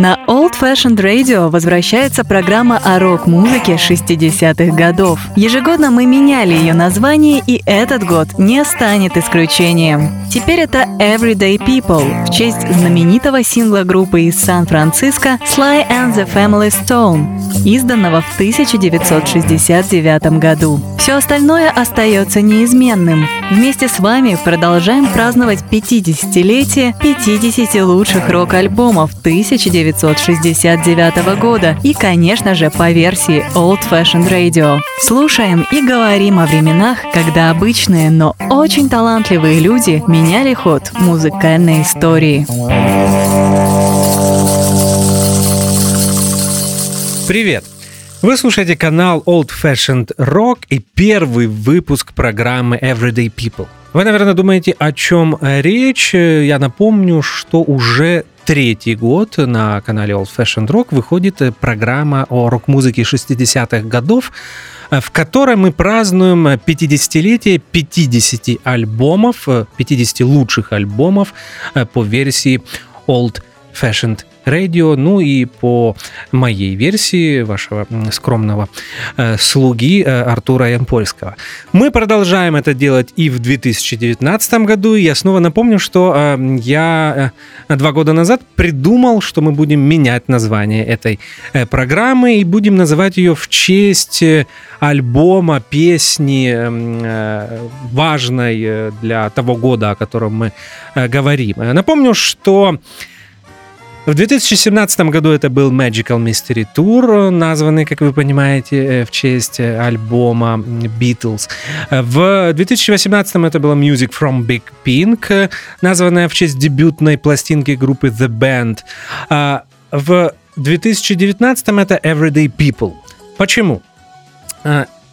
На Old Fashioned Radio возвращается программа о рок-музыке 60-х годов. Ежегодно мы меняли ее название, и этот год не станет исключением. Теперь это Everyday People в честь знаменитого сингла группы из Сан-Франциско Sly and the Family Stone, изданного в 1969 году. Все остальное остается неизменным. Вместе с вами продолжаем праздновать 50-летие 50 лучших рок-альбомов 1969 года и, конечно же, по версии Old Fashioned Radio. Слушаем и говорим о временах, когда обычные, но очень талантливые люди меняли ход музыкальной истории. Привет! Вы слушаете канал Old Fashioned Rock и первый выпуск программы Everyday People. Вы, наверное, думаете, о чем речь. Я напомню, что уже третий год на канале Old Fashioned Rock выходит программа о рок-музыке 60-х годов, в которой мы празднуем 50-летие 50 альбомов, 50 лучших альбомов по версии Old Fashioned Radio, ну и по моей версии вашего скромного э, слуги э, Артура Ямпольского. Мы продолжаем это делать и в 2019 году. Я снова напомню, что э, я два года назад придумал, что мы будем менять название этой программы и будем называть ее в честь альбома, песни важной для того года, о котором мы говорим. Напомню, что в 2017 году это был Magical Mystery Tour, названный, как вы понимаете, э, в честь э, альбома Beatles. В 2018 это было Music from Big Pink, названная в честь дебютной пластинки группы The Band. А в 2019 это Everyday People. Почему?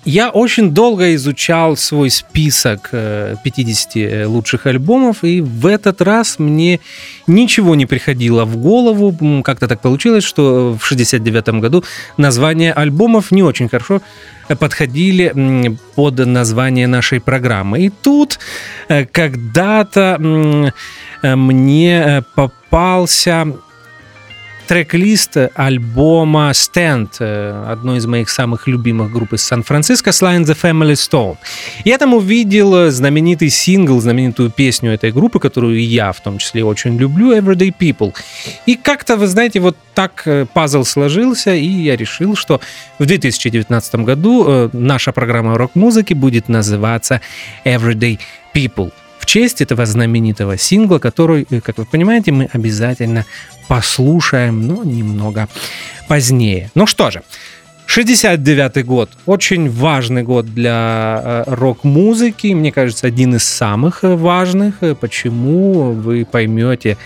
Я очень долго изучал свой список 50 э, э, лучших альбомов, и в этот раз мне ничего не приходило в голову. Как-то так получилось, что в 69 году названия альбомов не очень хорошо подходили под название нашей программы. И тут э, когда-то мне попался трек-лист альбома Stand, э, одной из моих самых любимых групп из Сан-Франциско, and the Family Stone. Я там увидел знаменитый сингл, знаменитую песню этой группы, которую я в том числе очень люблю, Everyday People. И как-то, вы знаете, вот так э, пазл сложился, и я решил, что в 2019 году э, наша программа рок-музыки будет называться Everyday People в честь этого знаменитого сингла, который, как вы понимаете, мы обязательно послушаем, но немного позднее. Ну что же, 69-й год. Очень важный год для э, рок-музыки. Мне кажется, один из самых важных. Почему вы поймете,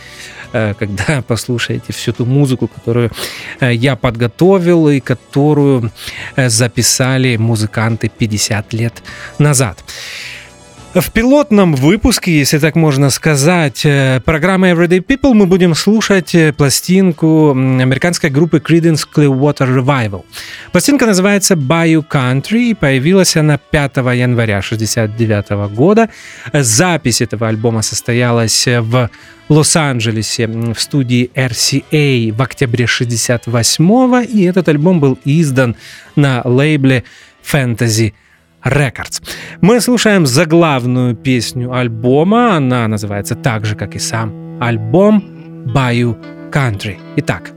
э, когда послушаете всю ту музыку, которую э, я подготовил и которую записали музыканты 50 лет назад. В пилотном выпуске, если так можно сказать, э, программы Everyday People мы будем слушать э, пластинку американской группы Creedence Clearwater Revival. Пластинка называется Bayou Country и появилась она 5 января 1969 года. Запись этого альбома состоялась в Лос-Анджелесе в студии RCA в октябре 1968 и этот альбом был издан на лейбле Fantasy Records. Мы слушаем заглавную песню альбома. Она называется так же, как и сам альбом Bayou Country. Итак,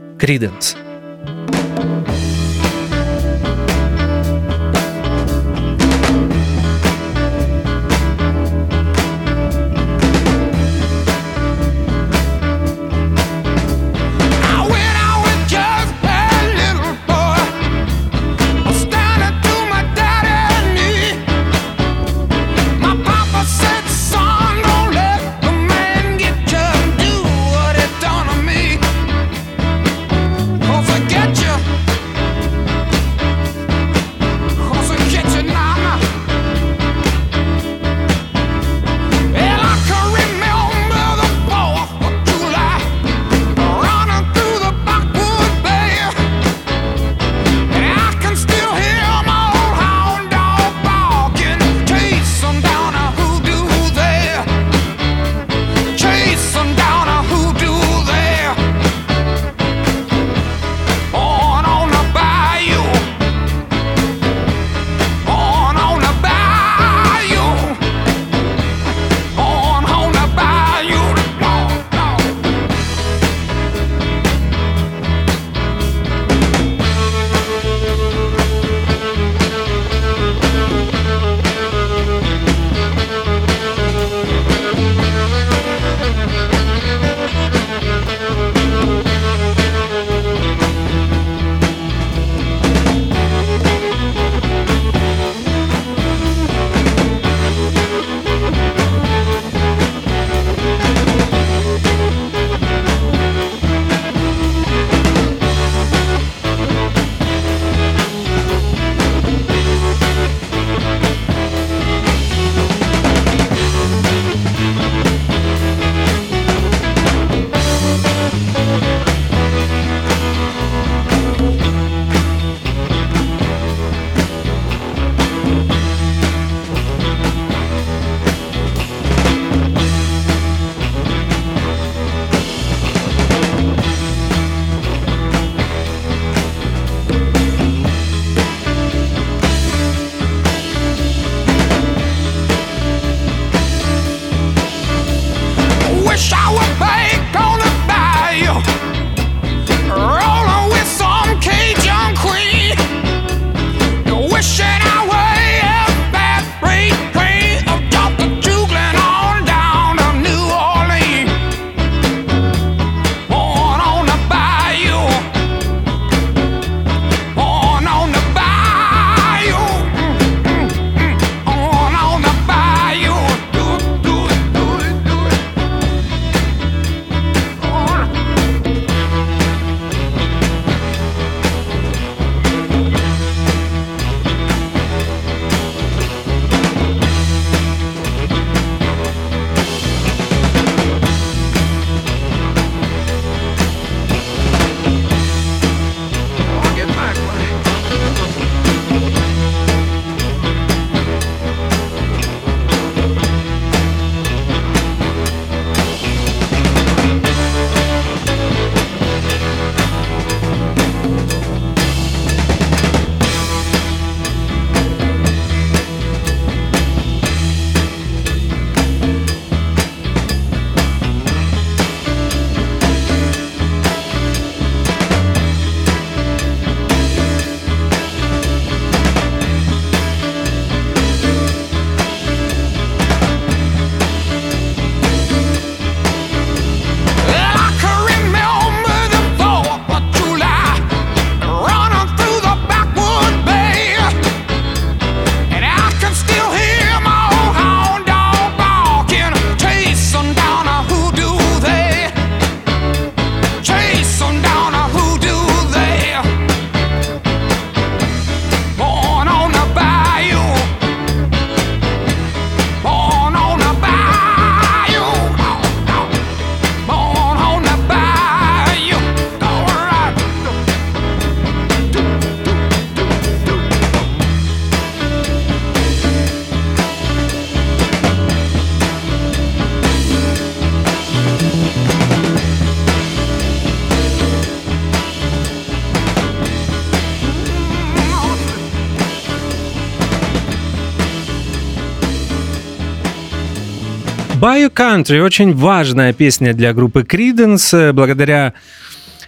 Creedence. Bio Country очень важная песня для группы Creedence. Благодаря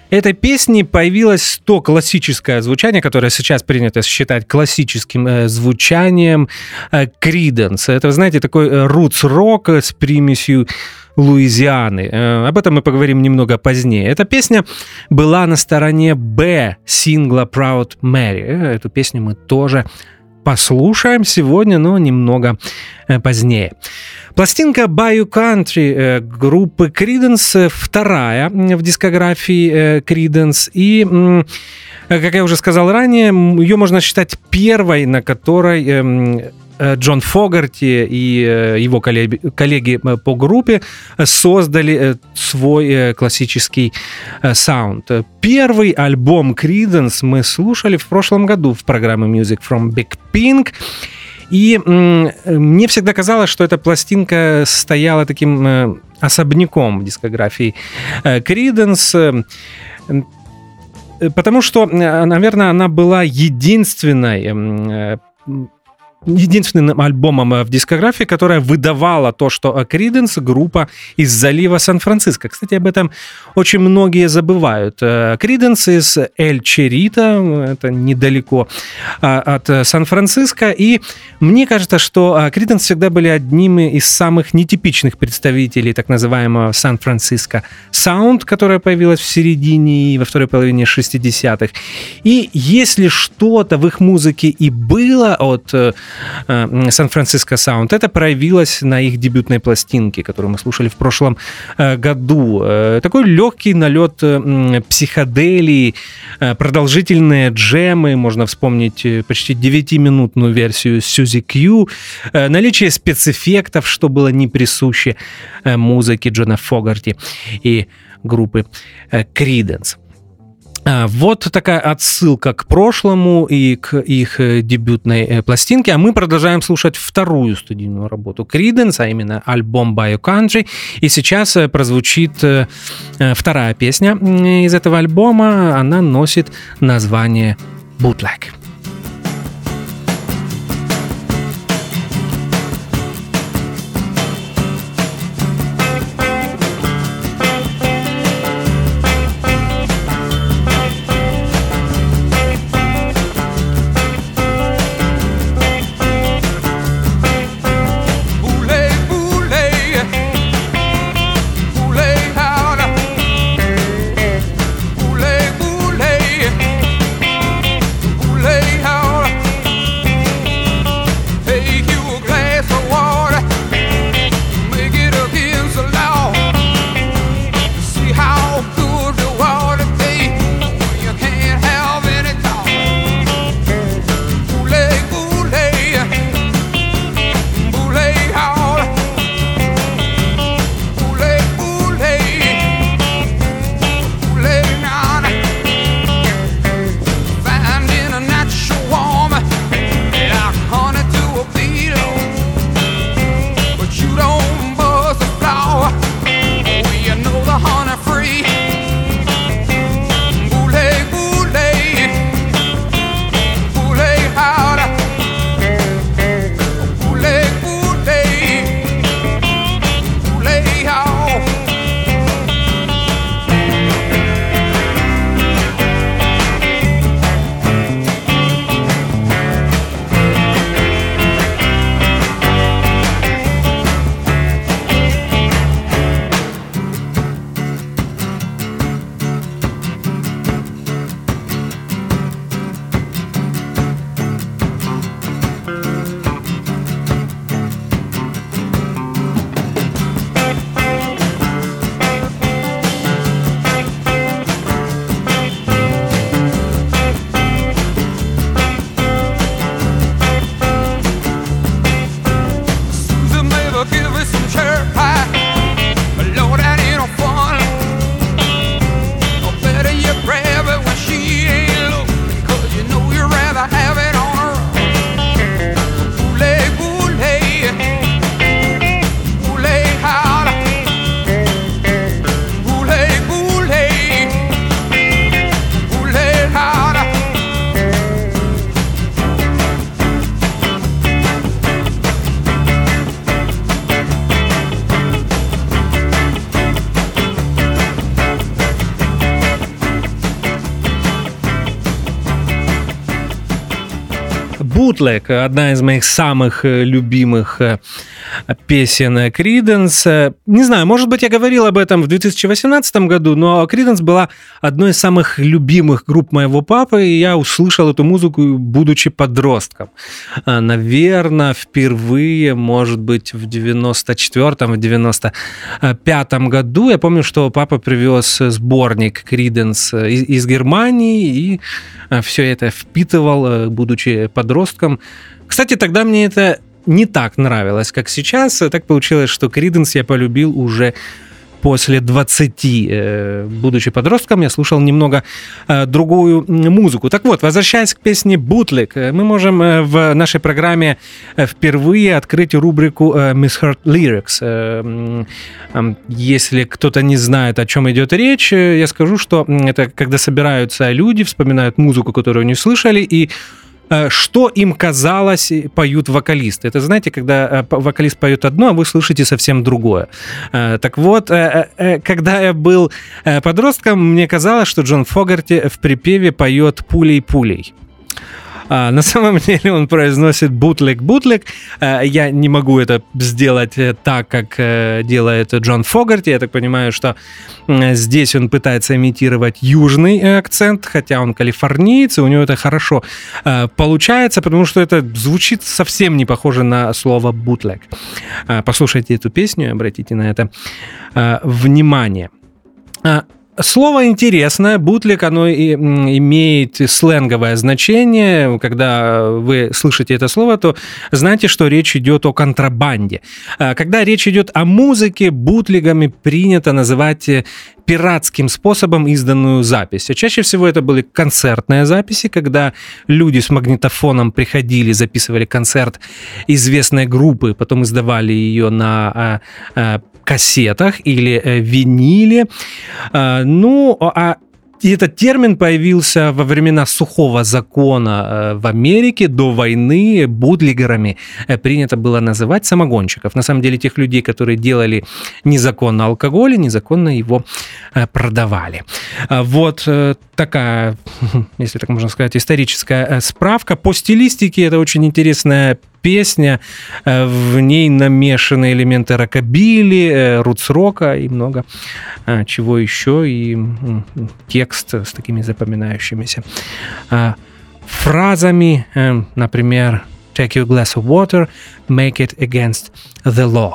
этой песне появилось то классическое звучание, которое сейчас принято считать классическим э, звучанием э, Creedence. Это, знаете, такой э, рутс-рок с примесью Луизианы. Э, об этом мы поговорим немного позднее. Эта песня была на стороне Б сингла Proud Mary. Э, эту песню мы тоже послушаем сегодня, но немного э, позднее. Пластинка Bayou Country э, группы Creedence вторая в дискографии э, Creedence. И, как я уже сказал ранее, ее можно считать первой, на которой эм, Джон Фогарти и его коллеги по группе создали свой классический саунд. Первый альбом Creedence мы слушали в прошлом году в программе Music from Big Pink. И мне всегда казалось, что эта пластинка стояла таким э, особняком в дискографии Криденс, э, потому что, э, наверное, она была единственной единственным альбомом э, в дискографии, которая выдавала то, что Криденс группа из залива Сан-Франциско. Кстати, об этом очень многие забывают. Криденс э, из Эль Черита, это недалеко а, от э, Сан-Франциско, и мне кажется, что Криденс всегда были одними из самых нетипичных представителей так называемого Сан-Франциско саунд, которая появилась в середине и во второй половине 60-х. И если что-то в их музыке и было от Э, Сан-Франциско Саунд. Это проявилось на их дебютной пластинке, которую мы слушали в прошлом э, году. Э, такой легкий налет психоделии, продолжительные джемы, можно вспомнить почти 9-минутную версию Сьюзи Кью, наличие спецэффектов, что было не присуще музыке Джона Фогарти и группы Криденс. А, вот такая отсылка к прошлому и к их э, дебютной э, пластинке. А мы продолжаем слушать вторую студийную работу Creedence, а именно альбом Bio Country. И сейчас э, прозвучит вторая песня из этого альбома. Она носит название Bootleg. Bootleg, одна из моих самых э, любимых э, песен Creedence. Не знаю, может быть, я говорил об этом в 2018 году, но Creedence была одной из самых любимых групп моего папы, и я услышал эту музыку, будучи подростком. А, Наверное, впервые, может быть, в 94-м, в 95-м году. Я помню, что папа привез сборник Creedence из, из Германии, и а, все это впитывал, будучи подростком. Кстати, тогда мне это не так нравилось, как сейчас. Так получилось, что Криденс я полюбил уже после 20, э, будучи подростком, я слушал немного э, другую музыку. Так вот, возвращаясь к песне «Бутлик», э, мы можем в нашей программе впервые открыть рубрику «Misheard Lyrics». Если кто-то не знает, о чем идет речь, я скажу, что это когда собираются люди, вспоминают музыку, которую не слышали, и что им казалось, поют вокалисты. Это, знаете, когда э, вокалист поет одно, а вы слышите совсем другое. Э, так вот, когда я был подростком, мне казалось, что Джон Фогарти в припеве поет «пулей-пулей». А, на самом деле он произносит бутлек-бутлек. А, я не могу это сделать э, так, как э, делает Джон Фогарти. Я так понимаю, что здесь он пытается имитировать южный э, акцент, хотя он калифорниец, и у него это хорошо получается, потому что это звучит совсем не похоже на слово бутлек. Послушайте эту песню и обратите на это внимание. Слово интересное, бутлик, оно и имеет сленговое значение. Когда вы слышите это слово, то знаете, что речь идет о контрабанде. А когда речь идет о музыке, бутлигами принято называть э, пиратским способом изданную запись. А чаще всего это были концертные записи, когда люди с магнитофоном приходили, записывали концерт известной группы, потом издавали ее на а, а, кассетах или э, виниле. А, ну, а и этот термин появился во времена сухого закона э, в Америке до войны бутлигерами э, принято было называть самогонщиков. На самом деле тех людей, которые делали незаконно алкоголь и незаконно его продавали. А вот такая, если так можно сказать, историческая справка. По стилистике это очень интересная песня, э, в ней намешаны элементы рокобили, э, рутс-рока и много э, чего еще, и текст с такими запоминающимися фразами, например, take your glass of water, make it against the law.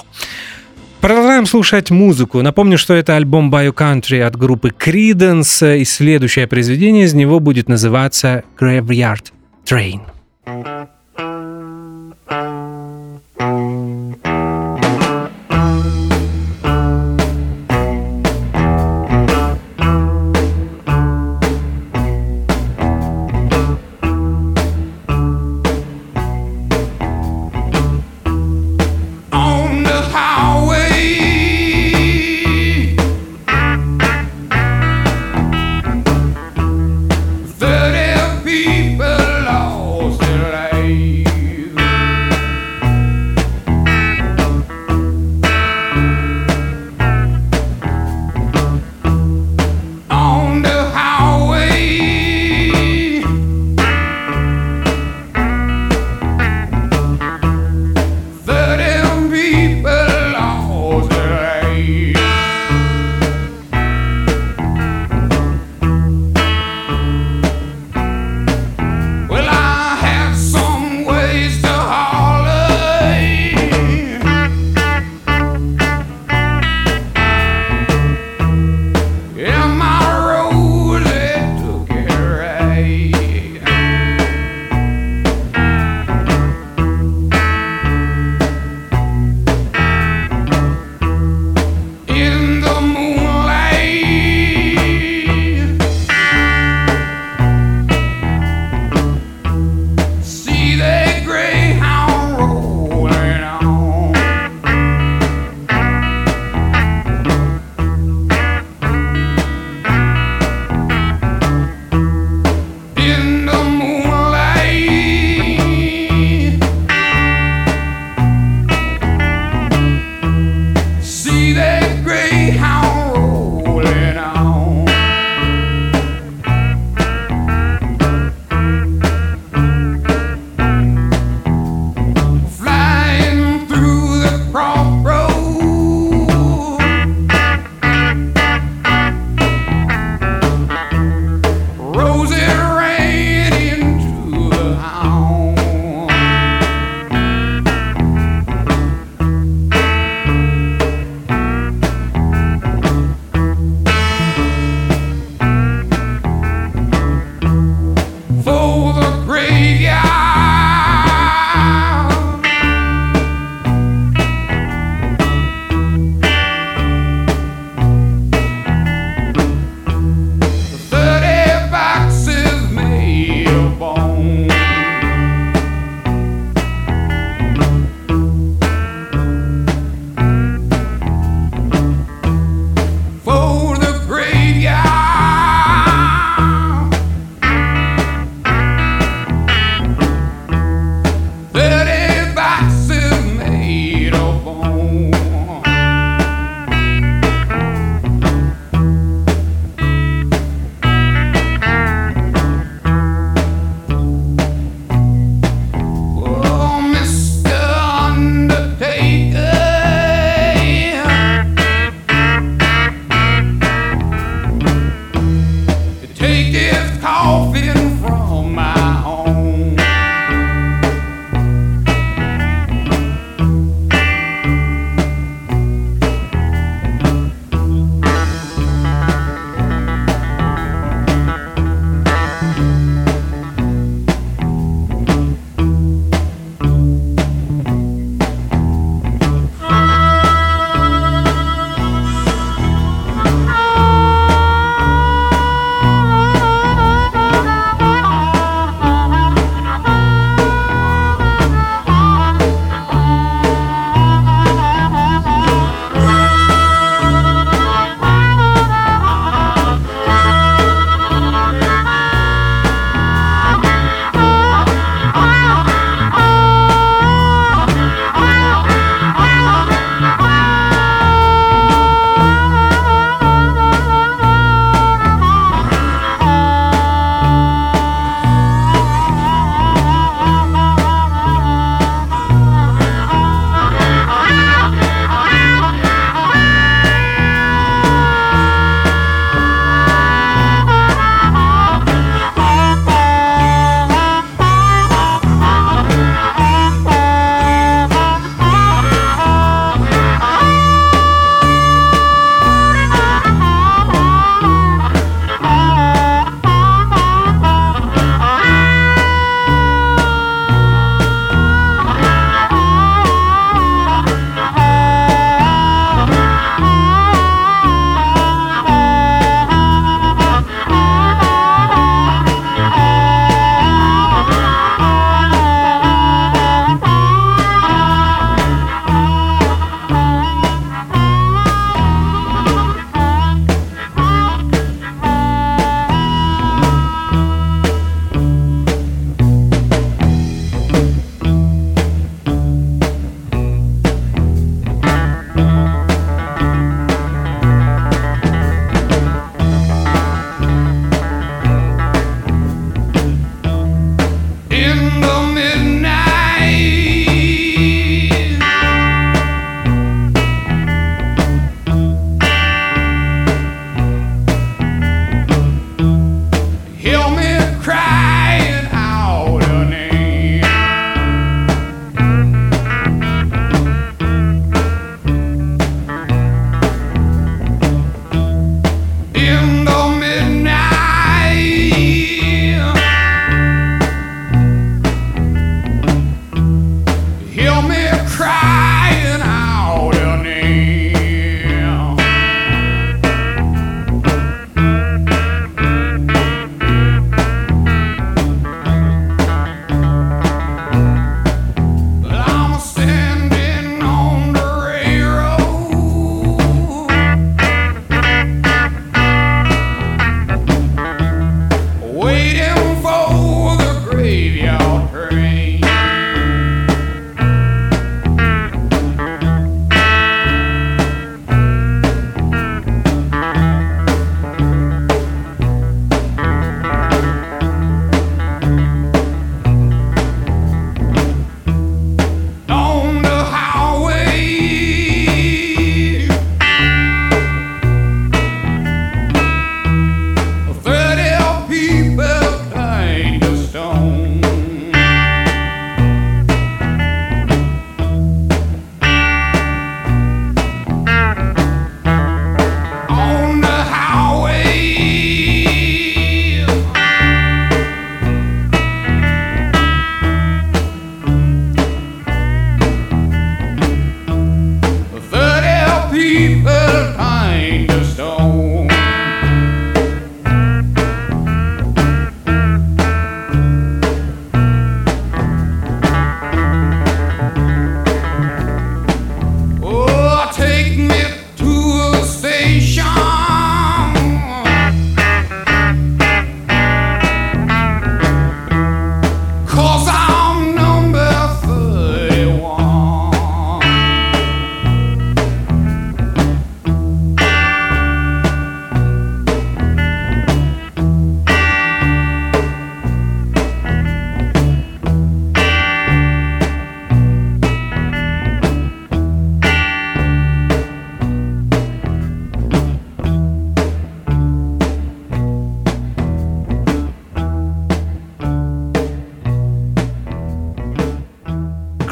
Продолжаем слушать музыку. Напомню, что это альбом Bio Country от группы Creedence, и следующее произведение из него будет называться Graveyard Train.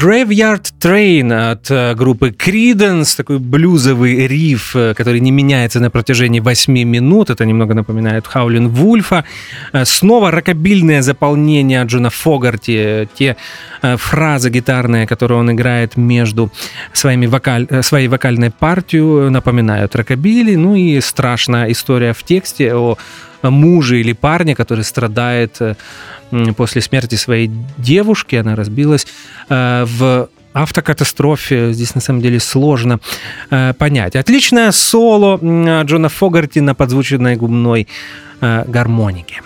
Graveyard Train от э, группы Creedence, такой блюзовый риф, э, который не меняется на протяжении 8 минут. Это немного напоминает Хаулин Вульфа. Э, снова рокобильное заполнение Джона Фогарти, те фразы гитарные, которые он играет между своими вокаль... своей вокальной партией, напоминают рокобили. Ну и страшная история в тексте о муже или парне, который страдает после смерти своей девушки. Она разбилась э, в автокатастрофе. Здесь на самом деле сложно э, понять. Отличное соло Джона Фогарти на подзвученной губной э, гармонике.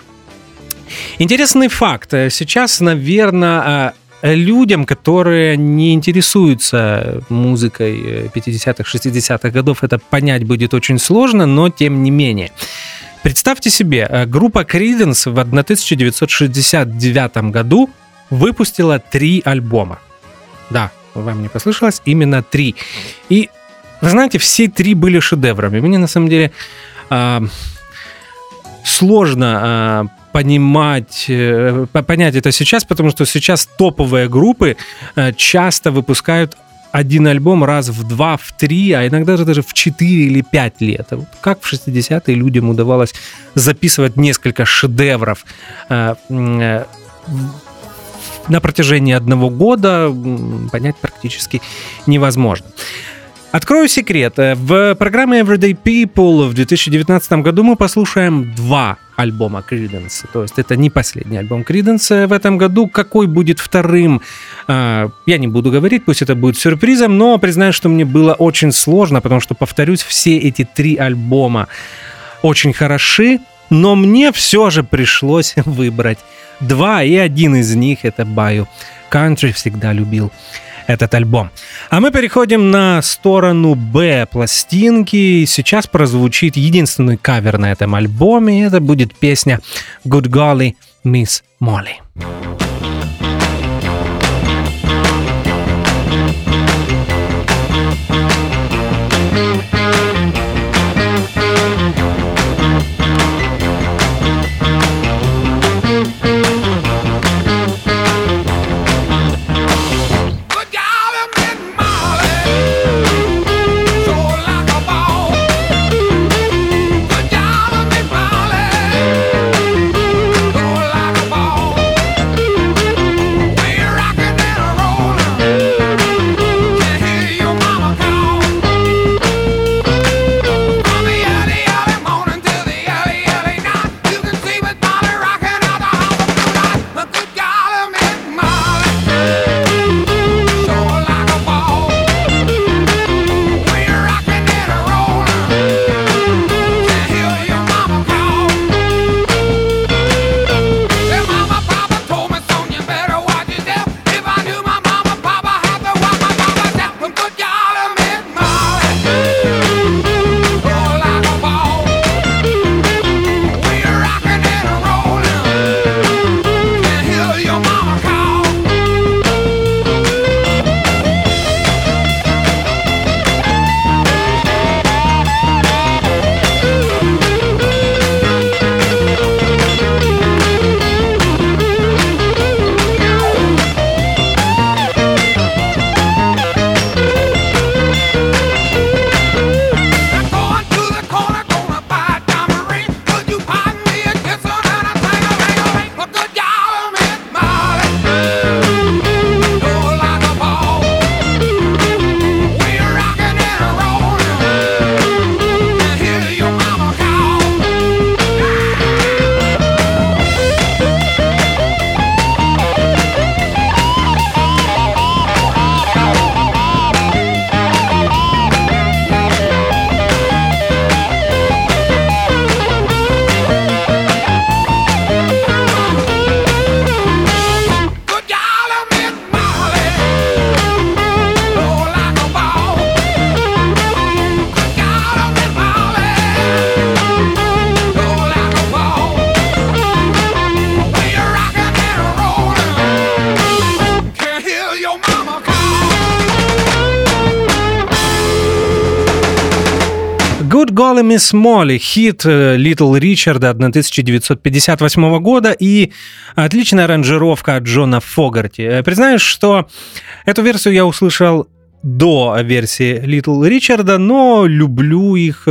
Интересный факт. Сейчас, наверное, людям, которые не интересуются музыкой 50-х, 60-х годов, это понять будет очень сложно, но тем не менее. Представьте себе, э, группа Creedence в 1969 году выпустила три альбома. Да, вам не послышалось, именно три. И вы знаете, все три были шедеврами. Мне на самом деле э, сложно э, понимать, понять это сейчас, потому что сейчас топовые группы э, часто выпускают один альбом раз в два, в три, а иногда даже в четыре или пять лет. Вот как в 60-е людям удавалось записывать несколько шедевров э, э, на протяжении одного года, понять практически невозможно. Открою секрет. В программе Everyday People в 2019 году мы послушаем два альбома Creedence. То есть это не последний альбом Creedence в этом году. Какой будет вторым, а, я не буду говорить, пусть это будет сюрпризом, но признаю, что мне было очень сложно, потому что, повторюсь, все эти три альбома очень хороши, но мне все же пришлось выбрать два, и один из них это Bayou Country всегда любил этот альбом. А мы переходим на сторону Б пластинки. Сейчас прозвучит единственный кавер на этом альбоме. Это будет песня Good Golly Miss Molly. Голый Мисс Молли, хит Литл Ричарда 1958 года и отличная аранжировка от Джона Фогарти. Признаюсь, что эту версию я услышал до версии Литл Ричарда, но люблю их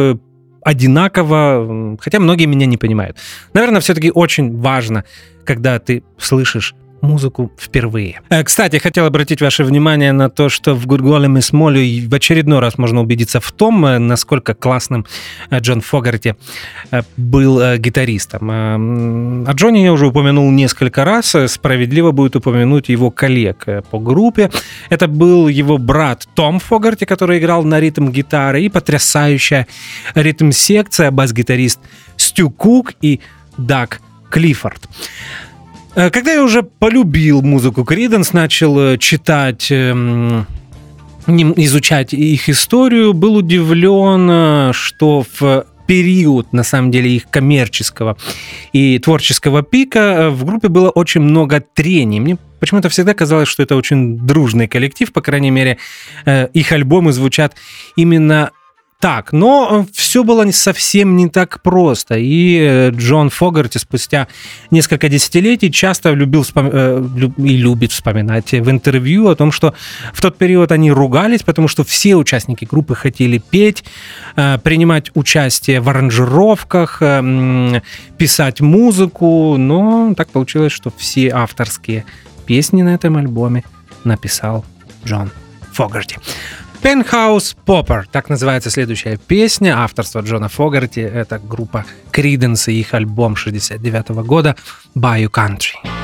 одинаково, хотя многие меня не понимают. Наверное, все-таки очень важно, когда ты слышишь музыку впервые. Э, кстати, хотел обратить ваше внимание на то, что в Гудголем и Смоле в очередной раз можно убедиться в том, э, насколько классным э, Джон Фогарти был гитаристом. О Джоне я уже упомянул несколько раз, справедливо будет упомянуть его коллег по группе. Это был его брат Том Фогарти, который играл на ритм-гитары, и потрясающая ритм-секция, бас-гитарист Стю Кук и Даг Клиффорд. Э, когда я уже полюбил музыку Криденс, начал э, читать эм, изучать их историю, был удивлен, э, что в период, на самом деле, их коммерческого и творческого пика в группе было очень много трений. Мне почему-то всегда казалось, что это очень дружный коллектив, по крайней мере, их альбомы звучат именно так, но все было совсем не так просто. И э, Джон Фогарти спустя несколько десятилетий часто любил вспом... Э, и любит вспоминать в интервью о том, что в тот период они ругались, потому что все участники группы хотели петь, э, принимать участие в аранжировках, писать музыку, но так получилось, что все авторские песни на этом альбоме написал Джон Фогарти. Penthouse Popper, так называется следующая песня, авторства Джона Фогарти. Это группа Creedence и их альбом 69 года Bayou Country.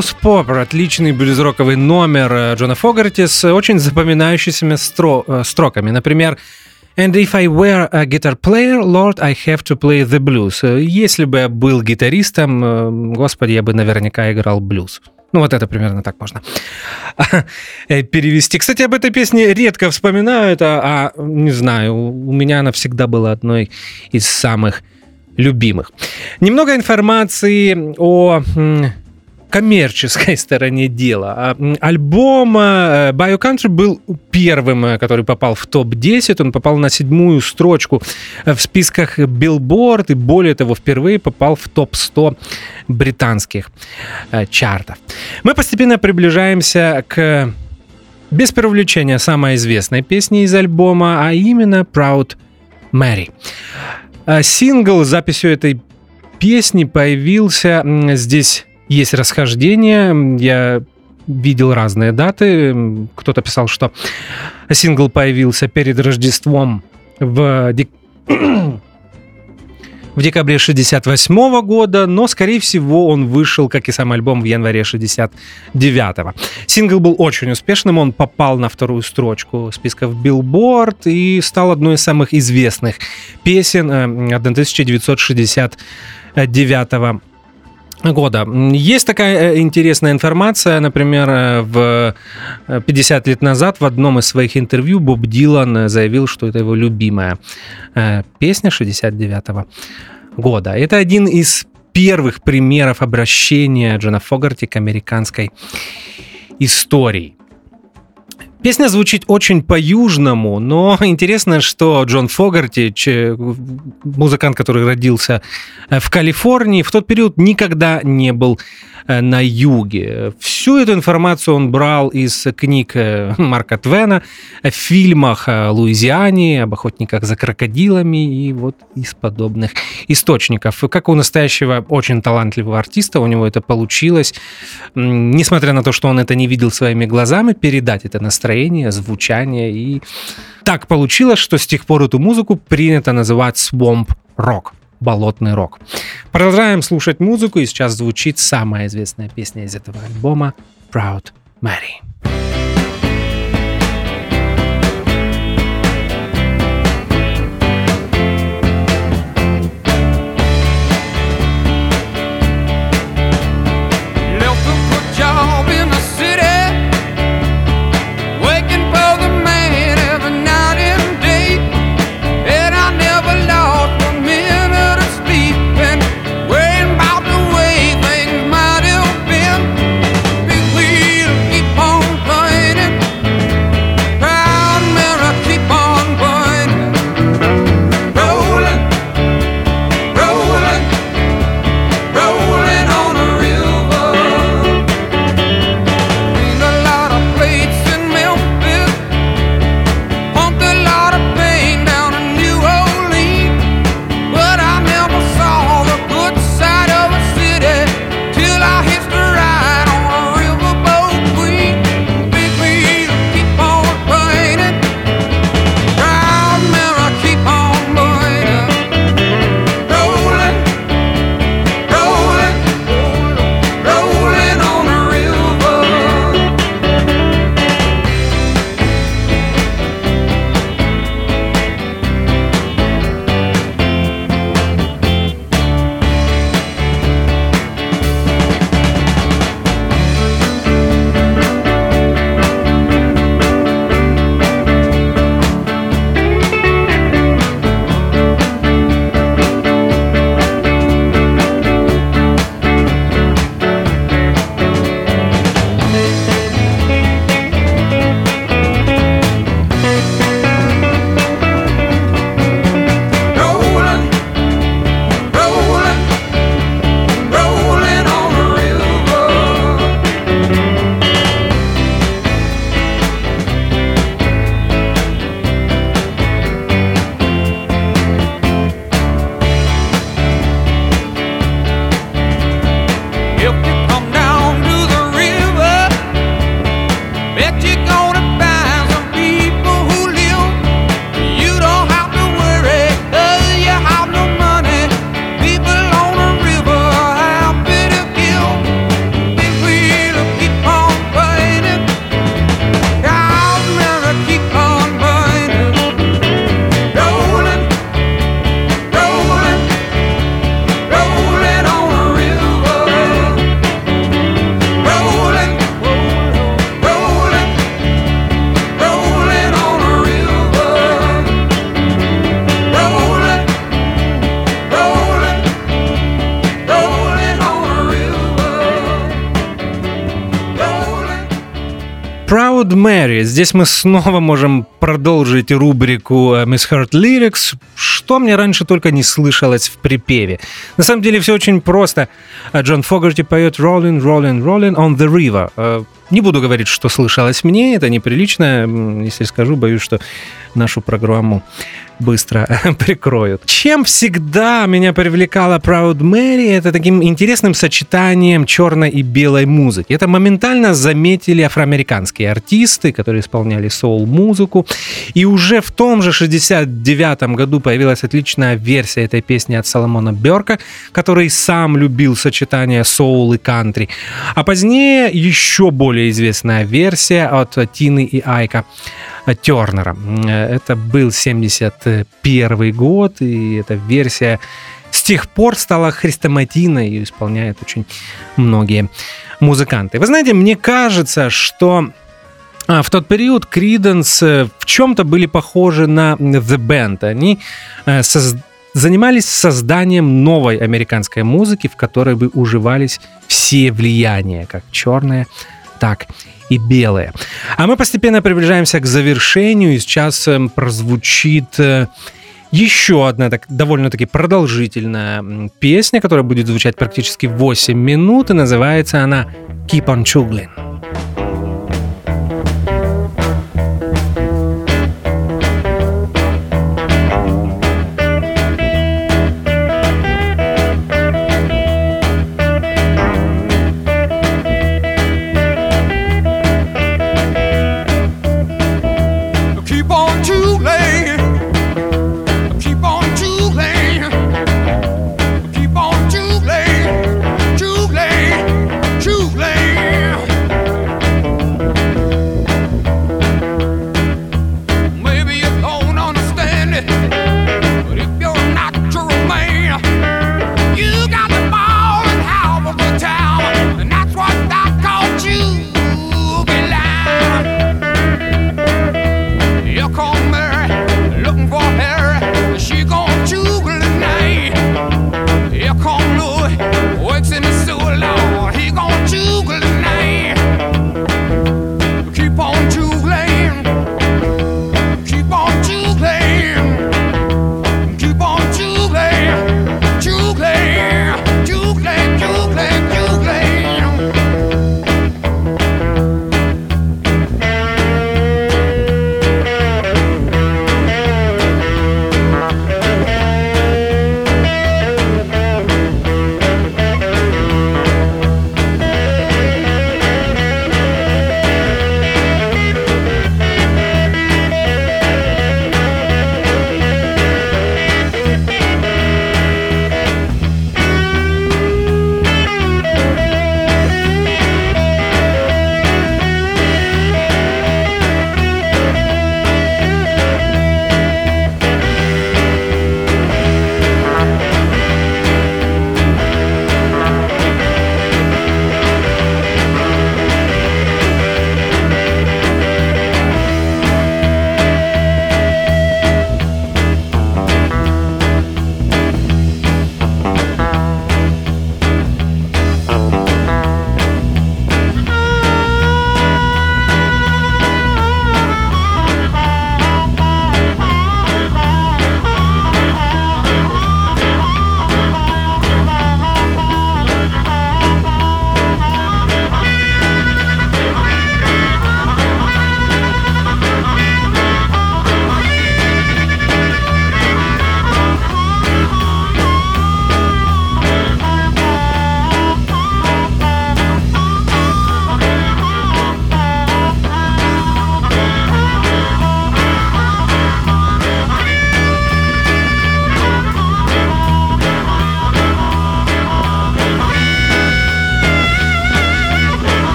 Penthouse Popper, отличный блюз-роковый номер э, Джона Фогарти с очень запоминающимися стро- э, строками. Например, And if I were a guitar player, Lord, I have to play the blues. Если бы я был гитаристом, э, господи, я бы наверняка играл блюз. Ну, вот это примерно так можно перевести. Кстати, об этой песне редко вспоминают, а, а не знаю, у меня она всегда была одной из самых любимых. Немного информации о коммерческой стороне дела. А, альбом э, Bio Country был первым, э, который попал в топ-10. Он попал на седьмую строчку э, в списках Billboard и более того, впервые попал в топ-100 британских чартов. Мы постепенно приближаемся к без привлечения самой известной песни из альбома, а именно Proud Mary. Сингл с записью этой песни появился здесь есть расхождения. Я видел разные даты. Кто-то писал, что сингл появился перед Рождеством в, дек... в декабре 68 -го года, но, скорее всего, он вышел, как и сам альбом, в январе 69 -го. Сингл был очень успешным, он попал на вторую строчку списков Billboard и стал одной из самых известных песен 1969 э, года. Есть такая э, интересная информация, например, э, в 50 э, лет назад в одном из своих интервью Боб Дилан заявил, что это его любимая песня 69 -го года. Это один из первых примеров обращения Джона Фогарти к американской истории. Песня звучит очень по-южному, но интересно, что Джон Фогарти, музыкант, который родился э, в Калифорнии, в тот период никогда не был на юге. Всю эту информацию он брал из книг э, Марка Твена, в фильмах о Луизиане, об охотниках за крокодилами и вот из подобных источников. Как у настоящего очень талантливого артиста у него это получилось, несмотря на то, что он это не видел своими глазами, передать это настроение, звучание и так получилось, что с тех пор эту музыку принято называть swamp rock болотный рок. Продолжаем слушать музыку, и сейчас звучит самая известная песня из этого альбома «Proud Mary». Здесь мы снова можем продолжить рубрику э, Miss Heart Lyrics, что мне раньше только не слышалось в припеве. На самом деле все очень просто. Э, Джон Фогарти поет Rolling, Rolling, Rolling on the River. Не буду говорить, что слышалось мне, это неприлично. Если скажу, боюсь, что нашу программу быстро прикроют. Чем всегда меня привлекала Proud Mary, это таким интересным сочетанием черной и белой музыки. Это моментально заметили афроамериканские артисты, которые исполняли соул-музыку. И уже в том же 69 году появилась отличная версия этой песни от Соломона Берка, который сам любил сочетание соул и кантри. А позднее еще более известная версия от Тины и Айка. Тернера. Это был 71 год, и эта версия с тех пор стала хрестоматийной и исполняют очень многие музыканты. Вы знаете, мне кажется, что а, в тот период Криденс в чем-то были похожи на The Band. Они э, соз... занимались созданием новой американской музыки, в которой бы уживались все влияния, как черные, так и белые. А мы постепенно приближаемся к завершению, и сейчас эм, прозвучит э, еще одна так, довольно-таки продолжительная песня, которая будет звучать практически 8 минут, и называется она «Keep on Chuggling».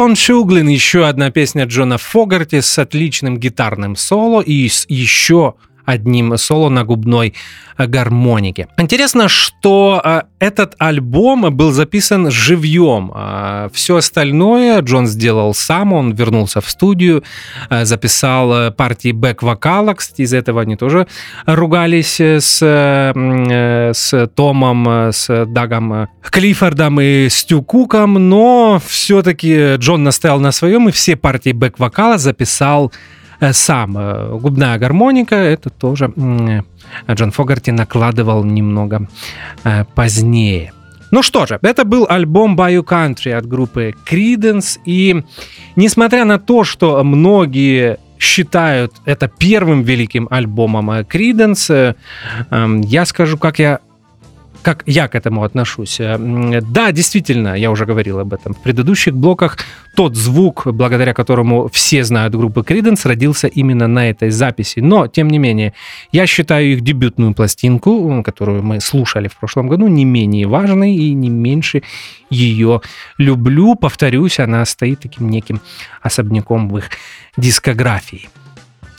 Keep on Shuglin, еще одна песня Джона Фогарти с отличным гитарным соло и с еще одним соло на губной гармонике. Интересно, что э, этот альбом был записан живьем. А Все остальное Джон сделал сам, он вернулся в студию, э, записал э, партии бэк-вокала, кстати, из этого они тоже ругались с, с Томом, с Дагом Клиффордом и Стю Куком, но все-таки Джон настоял на своем и все партии бэк-вокала записал Э, сам. Э, губная гармоника, это тоже Джон Фогарти накладывал немного э, позднее. Ну что же, это был альбом Bayou Country от группы Creedence, и несмотря на то, что многие считают это первым великим альбомом Creedence, эм, я скажу, как я как я к этому отношусь. Э, да, действительно, я уже говорил об этом в предыдущих блоках. Тот звук, благодаря которому все знают группы Creedence, родился именно на этой записи. Но, тем не менее, я считаю их дебютную пластинку, которую мы слушали в прошлом году, не менее важной и не меньше ее люблю. Повторюсь, она стоит таким неким особняком в их дискографии.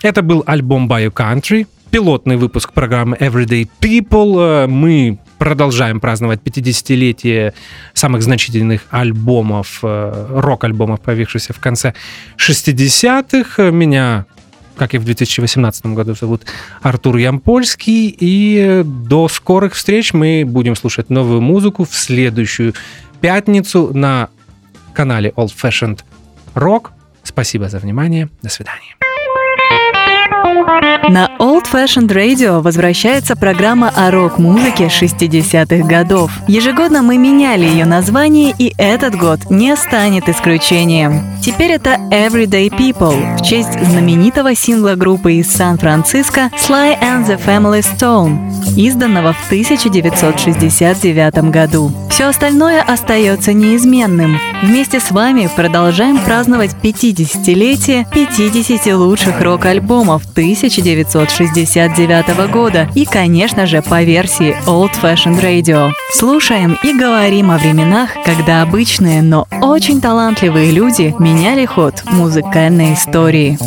Это был альбом Bio Country, пилотный выпуск программы Everyday People. Э, мы продолжаем праздновать 50-летие самых значительных альбомов, э, рок-альбомов, появившихся в конце 60-х. Меня как и в 2018 году, зовут Артур Ямпольский. И до скорых встреч мы будем слушать новую музыку в следующую пятницу на канале Old Fashioned Rock. Спасибо за внимание. До свидания. На Old Fashioned Radio возвращается программа о рок-музыке 60-х годов. Ежегодно мы меняли ее название, и этот год не станет исключением. Теперь это Everyday People в честь знаменитого сингла группы из Сан-Франциско Sly and the Family Stone, изданного в 1969 году. Все остальное остается неизменным. Вместе с вами продолжаем праздновать 50-летие 50 лучших рок-альбомов 1969 года и, конечно же, по версии Old Fashioned Radio. Слушаем и говорим о временах, когда обычные, но очень талантливые люди меняли ход музыкальной истории.